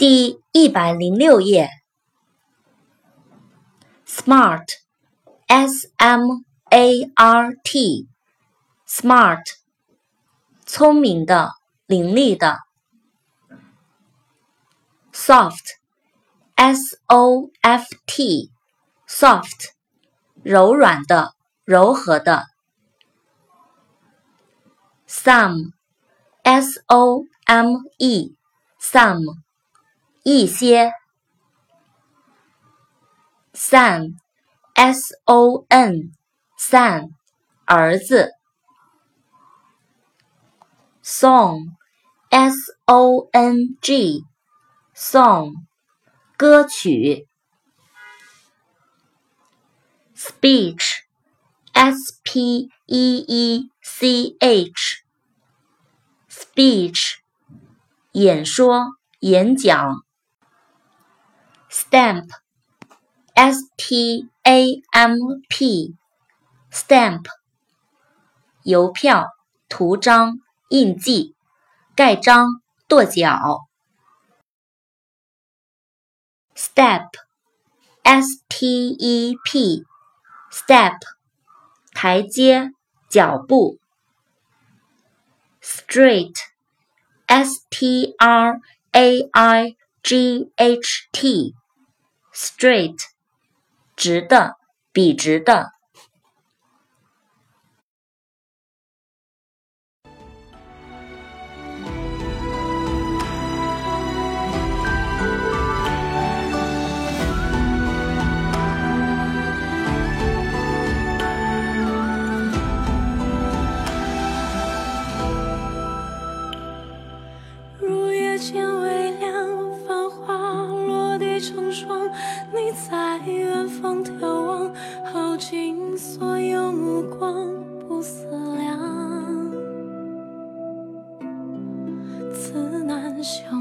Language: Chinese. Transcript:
第一百零六页。Smart，S M A R T，Smart，聪明的，伶俐的。Soft，S O F T，Soft，柔软的，柔和的。Some，S O M E，Some。一些，son，s o n，son，儿子，song，s o n g，song，歌曲，speech，s p e e c h，speech，演说、演讲。Stamp, s t a m p, stamp, 邮票、图章、印记、盖章、跺脚。step, s t e p, step, 台阶、脚步。straight, s t r a i g h t straight，直的，笔直的。你在远方眺望，耗尽所有目光，不思量，自难相。